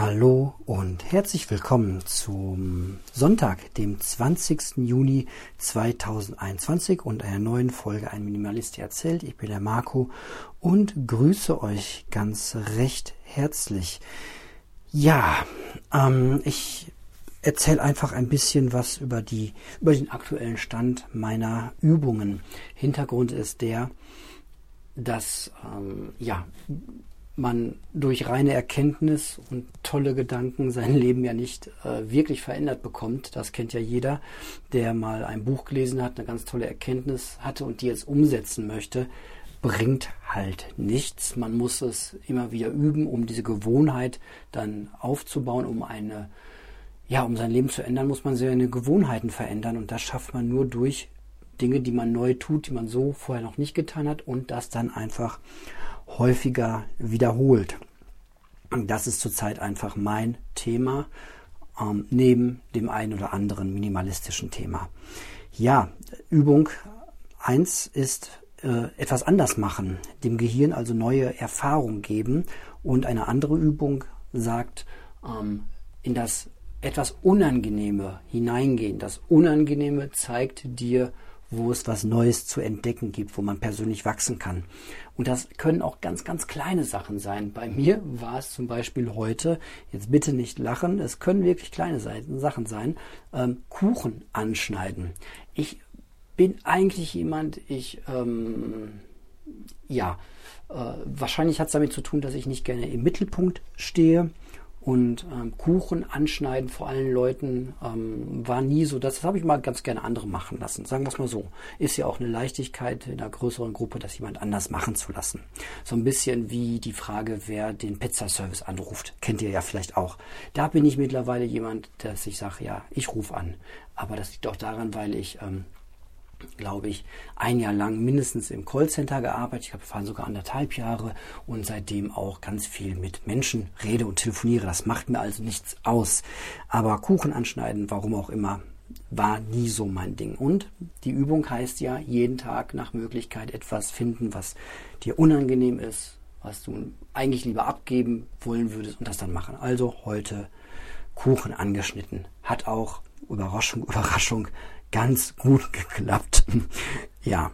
Hallo und herzlich willkommen zum Sonntag, dem 20. Juni 2021 und einer neuen Folge Ein Minimalist erzählt. Ich bin der Marco und grüße euch ganz recht herzlich. Ja, ähm, ich erzähle einfach ein bisschen was über die über den aktuellen Stand meiner Übungen. Hintergrund ist der, dass ähm, ja man durch reine Erkenntnis und tolle Gedanken sein Leben ja nicht äh, wirklich verändert bekommt. Das kennt ja jeder, der mal ein Buch gelesen hat, eine ganz tolle Erkenntnis hatte und die jetzt umsetzen möchte, bringt halt nichts. Man muss es immer wieder üben, um diese Gewohnheit dann aufzubauen, um eine ja, um sein Leben zu ändern, muss man seine Gewohnheiten verändern und das schafft man nur durch Dinge, die man neu tut, die man so vorher noch nicht getan hat und das dann einfach häufiger wiederholt. Das ist zurzeit einfach mein Thema, ähm, neben dem einen oder anderen minimalistischen Thema. Ja, Übung 1 ist äh, etwas anders machen, dem Gehirn also neue Erfahrungen geben. Und eine andere Übung sagt, ähm, in das etwas Unangenehme hineingehen. Das Unangenehme zeigt dir, wo es was Neues zu entdecken gibt, wo man persönlich wachsen kann. Und das können auch ganz, ganz kleine Sachen sein. Bei mir war es zum Beispiel heute, jetzt bitte nicht lachen, es können wirklich kleine Sachen sein, ähm, Kuchen anschneiden. Ich bin eigentlich jemand, ich, ähm, ja, äh, wahrscheinlich hat es damit zu tun, dass ich nicht gerne im Mittelpunkt stehe und ähm, Kuchen anschneiden vor allen Leuten ähm, war nie so. Das, das habe ich mal ganz gerne andere machen lassen. Sagen wir es mal so. Ist ja auch eine Leichtigkeit in einer größeren Gruppe, das jemand anders machen zu lassen. So ein bisschen wie die Frage, wer den Pizzaservice anruft. Kennt ihr ja vielleicht auch. Da bin ich mittlerweile jemand, dass ich sage, ja, ich rufe an. Aber das liegt auch daran, weil ich ähm, glaube ich, ein Jahr lang mindestens im Callcenter gearbeitet. Ich habe fahren sogar anderthalb Jahre und seitdem auch ganz viel mit Menschen rede und telefoniere. Das macht mir also nichts aus. Aber Kuchen anschneiden, warum auch immer, war nie so mein Ding. Und die Übung heißt ja, jeden Tag nach Möglichkeit etwas finden, was dir unangenehm ist, was du eigentlich lieber abgeben wollen würdest und das dann machen. Also heute Kuchen angeschnitten. Hat auch Überraschung, Überraschung ganz gut geklappt. ja.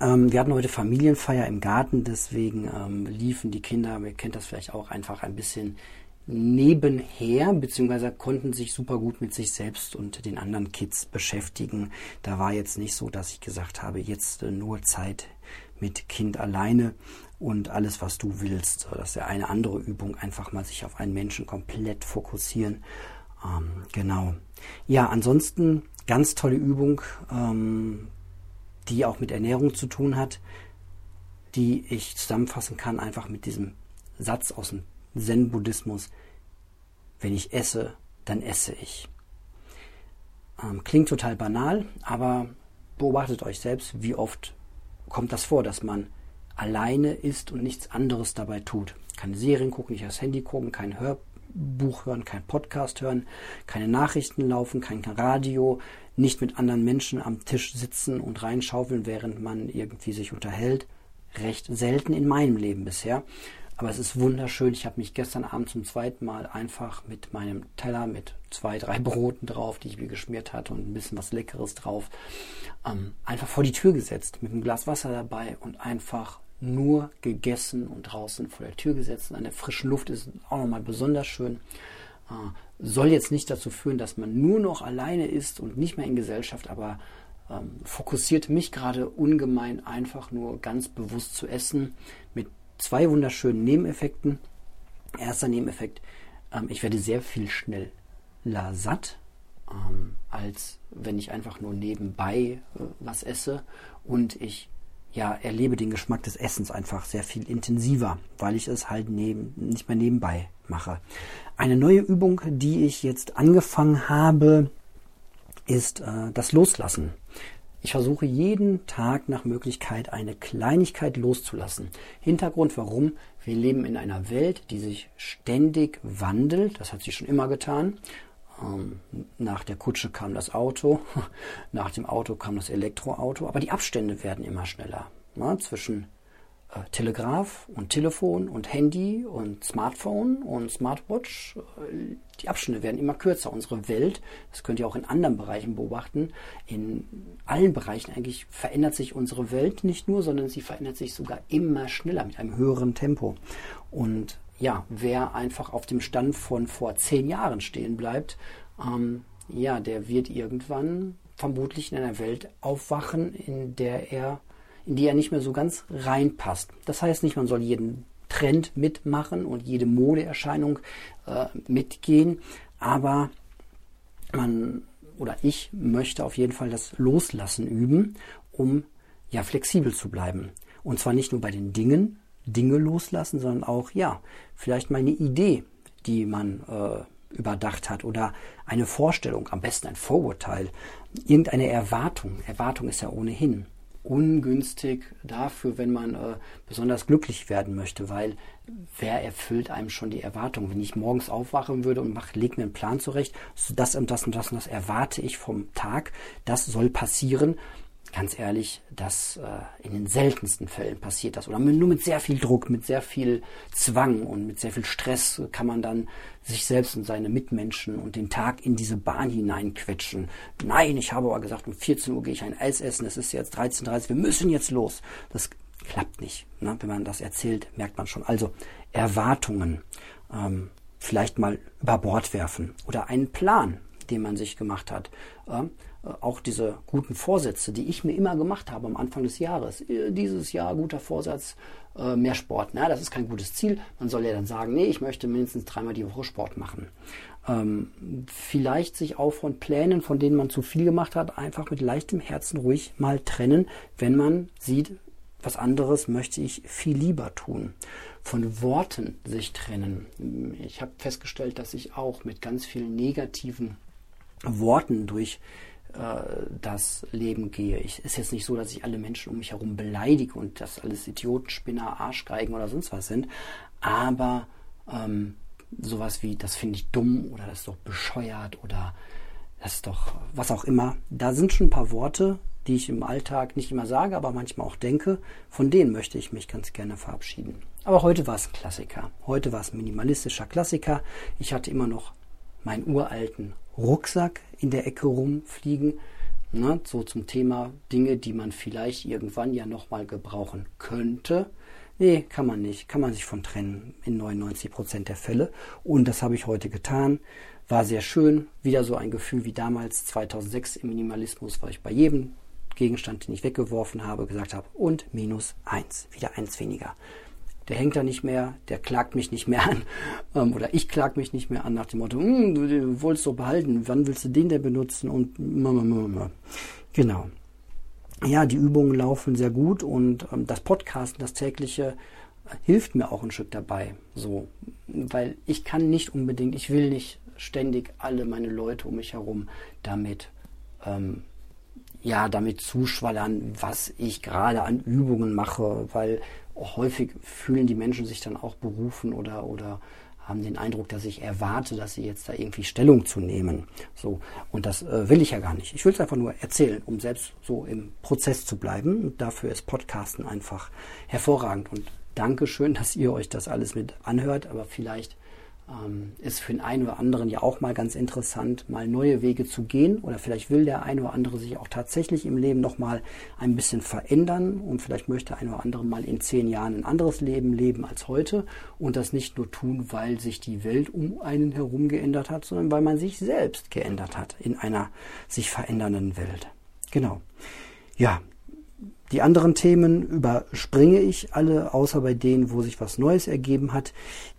Ähm, wir hatten heute Familienfeier im Garten, deswegen ähm, liefen die Kinder, ihr kennt das vielleicht auch, einfach ein bisschen nebenher, beziehungsweise konnten sich super gut mit sich selbst und den anderen Kids beschäftigen. Da war jetzt nicht so, dass ich gesagt habe, jetzt äh, nur Zeit mit Kind alleine und alles, was du willst. Das ist ja eine andere Übung, einfach mal sich auf einen Menschen komplett fokussieren. Ähm, genau. Ja, ansonsten Ganz tolle Übung, ähm, die auch mit Ernährung zu tun hat, die ich zusammenfassen kann, einfach mit diesem Satz aus dem Zen-Buddhismus. Wenn ich esse, dann esse ich. Ähm, klingt total banal, aber beobachtet euch selbst, wie oft kommt das vor, dass man alleine isst und nichts anderes dabei tut. Keine Serien gucken, nicht aufs Handy gucken, kein Hörbuch Buch hören, kein Podcast hören, keine Nachrichten laufen, kein Radio, nicht mit anderen Menschen am Tisch sitzen und reinschaufeln, während man irgendwie sich unterhält. Recht selten in meinem Leben bisher. Aber es ist wunderschön. Ich habe mich gestern Abend zum zweiten Mal einfach mit meinem Teller mit zwei, drei Broten drauf, die ich mir geschmiert hatte und ein bisschen was Leckeres drauf, ähm, einfach vor die Tür gesetzt, mit einem Glas Wasser dabei und einfach nur gegessen und draußen vor der Tür gesetzt. An der frischen Luft ist auch nochmal besonders schön. Äh, soll jetzt nicht dazu führen, dass man nur noch alleine ist und nicht mehr in Gesellschaft, aber ähm, fokussiert mich gerade ungemein einfach nur ganz bewusst zu essen mit zwei wunderschönen Nebeneffekten. Erster Nebeneffekt, ähm, ich werde sehr viel schneller satt, ähm, als wenn ich einfach nur nebenbei äh, was esse und ich ja, erlebe den Geschmack des Essens einfach sehr viel intensiver, weil ich es halt neben, nicht mehr nebenbei mache. Eine neue Übung, die ich jetzt angefangen habe, ist äh, das Loslassen. Ich versuche jeden Tag nach Möglichkeit eine Kleinigkeit loszulassen. Hintergrund warum? Wir leben in einer Welt, die sich ständig wandelt. Das hat sie schon immer getan. Ähm, nach der Kutsche kam das Auto, nach dem Auto kam das Elektroauto, aber die Abstände werden immer schneller. Na, zwischen äh, Telegraph und Telefon und Handy und Smartphone und Smartwatch. Äh, die Abstände werden immer kürzer. Unsere Welt, das könnt ihr auch in anderen Bereichen beobachten, in allen Bereichen eigentlich verändert sich unsere Welt nicht nur, sondern sie verändert sich sogar immer schneller mit einem höheren Tempo. Und ja, wer einfach auf dem Stand von vor zehn Jahren stehen bleibt, ähm, ja, der wird irgendwann vermutlich in einer Welt aufwachen, in der er in die er nicht mehr so ganz reinpasst. Das heißt nicht, man soll jeden Trend mitmachen und jede Modeerscheinung äh, mitgehen, aber man oder ich möchte auf jeden Fall das Loslassen üben, um ja flexibel zu bleiben. Und zwar nicht nur bei den Dingen, Dinge loslassen, sondern auch ja, vielleicht meine Idee, die man äh, überdacht hat oder eine Vorstellung, am besten ein Vorurteil, irgendeine Erwartung. Erwartung ist ja ohnehin ungünstig dafür, wenn man äh, besonders glücklich werden möchte, weil wer erfüllt einem schon die Erwartung? Wenn ich morgens aufwachen würde und mach, leg mir einen Plan zurecht, so das und das und das und das erwarte ich vom Tag, das soll passieren, ganz ehrlich, das äh, in den seltensten Fällen passiert das. Oder nur mit sehr viel Druck, mit sehr viel Zwang und mit sehr viel Stress kann man dann sich selbst und seine Mitmenschen und den Tag in diese Bahn hineinquetschen. Nein, ich habe aber gesagt, um 14 Uhr gehe ich ein Eis essen, es ist jetzt 13.30 Uhr, wir müssen jetzt los. Das klappt nicht. Ne? Wenn man das erzählt, merkt man schon. Also Erwartungen ähm, vielleicht mal über Bord werfen oder einen Plan, den man sich gemacht hat. Äh, auch diese guten Vorsätze, die ich mir immer gemacht habe am Anfang des Jahres. Äh, dieses Jahr guter Vorsatz, äh, mehr Sport. Na, das ist kein gutes Ziel. Man soll ja dann sagen, nee, ich möchte mindestens dreimal die Woche Sport machen. Ähm, vielleicht sich auch von Plänen, von denen man zu viel gemacht hat, einfach mit leichtem Herzen ruhig mal trennen, wenn man sieht, was anderes möchte ich viel lieber tun. Von Worten sich trennen. Ich habe festgestellt, dass ich auch mit ganz vielen negativen Worten durch das Leben gehe. Es ist jetzt nicht so, dass ich alle Menschen um mich herum beleidige und dass alles Idioten, Spinner, Arschgeigen oder sonst was sind, aber ähm, sowas wie, das finde ich dumm oder das ist doch bescheuert oder das ist doch was auch immer. Da sind schon ein paar Worte, die ich im Alltag nicht immer sage, aber manchmal auch denke. Von denen möchte ich mich ganz gerne verabschieden. Aber heute war es ein Klassiker. Heute war es ein minimalistischer Klassiker. Ich hatte immer noch meinen uralten Rucksack in der Ecke rumfliegen. Ne, so zum Thema Dinge, die man vielleicht irgendwann ja nochmal gebrauchen könnte. Nee, kann man nicht. Kann man sich von trennen in 99 Prozent der Fälle. Und das habe ich heute getan. War sehr schön. Wieder so ein Gefühl wie damals 2006 im Minimalismus, weil ich bei jedem Gegenstand, den ich weggeworfen habe, gesagt habe, und minus eins. Wieder eins weniger der hängt da nicht mehr, der klagt mich nicht mehr an ähm, oder ich klag mich nicht mehr an nach dem Motto, hm, du, wolltest so behalten, wann willst du den denn benutzen und genau. Ja, die Übungen laufen sehr gut und ähm, das Podcasten, das tägliche, hilft mir auch ein Stück dabei. So, weil ich kann nicht unbedingt, ich will nicht ständig alle meine Leute um mich herum damit ähm, ja damit zuschwallern, was ich gerade an Übungen mache, weil häufig fühlen die Menschen sich dann auch berufen oder, oder haben den Eindruck, dass ich erwarte, dass sie jetzt da irgendwie Stellung zu nehmen. So. Und das äh, will ich ja gar nicht. Ich will es einfach nur erzählen, um selbst so im Prozess zu bleiben. Und dafür ist Podcasten einfach hervorragend. Und danke schön, dass ihr euch das alles mit anhört. Aber vielleicht ähm, ist für den einen oder anderen ja auch mal ganz interessant, mal neue Wege zu gehen oder vielleicht will der eine oder andere sich auch tatsächlich im Leben noch mal ein bisschen verändern und vielleicht möchte ein oder andere mal in zehn Jahren ein anderes Leben leben als heute und das nicht nur tun, weil sich die Welt um einen herum geändert hat, sondern weil man sich selbst geändert hat in einer sich verändernden Welt. Genau. Ja, die anderen Themen überspringe ich alle, außer bei denen, wo sich was Neues ergeben hat.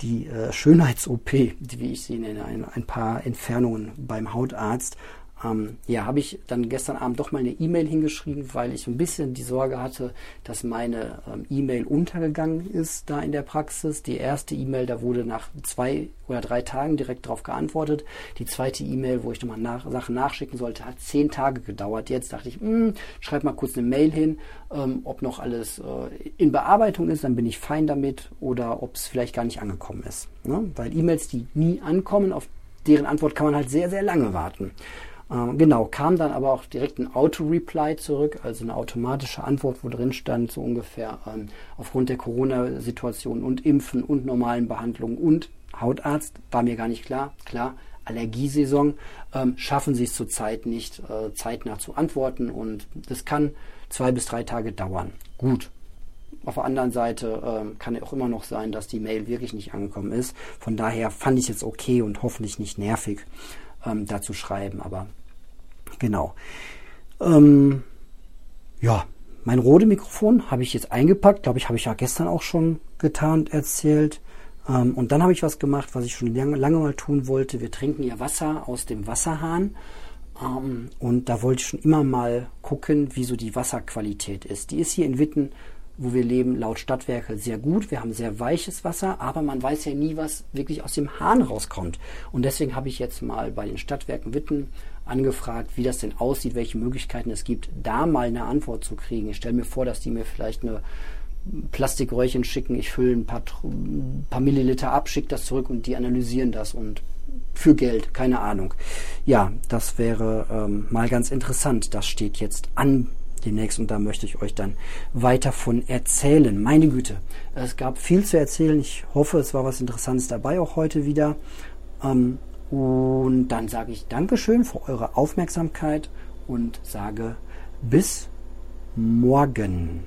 Die äh, Schönheits-OP, wie ich sie nenne, ein, ein paar Entfernungen beim Hautarzt ähm, ja, habe ich dann gestern Abend doch mal eine E-Mail hingeschrieben, weil ich ein bisschen die Sorge hatte, dass meine ähm, E-Mail untergegangen ist da in der Praxis. Die erste E-Mail, da wurde nach zwei oder drei Tagen direkt darauf geantwortet. Die zweite E-Mail, wo ich nochmal nach, Sachen nachschicken sollte, hat zehn Tage gedauert. Jetzt dachte ich, mh, hm, schreib mal kurz eine Mail hin, ähm, ob noch alles äh, in Bearbeitung ist, dann bin ich fein damit oder ob es vielleicht gar nicht angekommen ist. Ne? Weil E-Mails, die nie ankommen, auf deren Antwort kann man halt sehr, sehr lange warten. Ähm, genau, kam dann aber auch direkt ein Auto-Reply zurück, also eine automatische Antwort, wo drin stand, so ungefähr ähm, aufgrund der Corona-Situation und Impfen und normalen Behandlungen und Hautarzt, war mir gar nicht klar. Klar, Allergiesaison ähm, schaffen sie es zurzeit nicht, äh, zeitnah zu antworten und das kann zwei bis drei Tage dauern. Gut. Auf der anderen Seite ähm, kann auch immer noch sein, dass die Mail wirklich nicht angekommen ist. Von daher fand ich es jetzt okay und hoffentlich nicht nervig, ähm, da zu schreiben. Aber Genau. Ähm, ja, mein Rode-Mikrofon habe ich jetzt eingepackt. Glaube ich, habe ich ja gestern auch schon getan und erzählt. Ähm, und dann habe ich was gemacht, was ich schon lange, lange mal tun wollte. Wir trinken ja Wasser aus dem Wasserhahn. Ähm, und da wollte ich schon immer mal gucken, wie so die Wasserqualität ist. Die ist hier in Witten wo wir leben, laut Stadtwerke sehr gut. Wir haben sehr weiches Wasser, aber man weiß ja nie, was wirklich aus dem Hahn rauskommt. Und deswegen habe ich jetzt mal bei den Stadtwerken Witten angefragt, wie das denn aussieht, welche Möglichkeiten es gibt, da mal eine Antwort zu kriegen. Ich stelle mir vor, dass die mir vielleicht eine Plastikröhrchen schicken, ich fülle ein paar, paar Milliliter ab, schicke das zurück und die analysieren das und für Geld, keine Ahnung. Ja, das wäre ähm, mal ganz interessant. Das steht jetzt an demnächst und da möchte ich euch dann weiter von erzählen. Meine Güte, es gab viel zu erzählen. Ich hoffe, es war was Interessantes dabei auch heute wieder. Ähm, und dann sage ich Dankeschön für eure Aufmerksamkeit und sage bis morgen.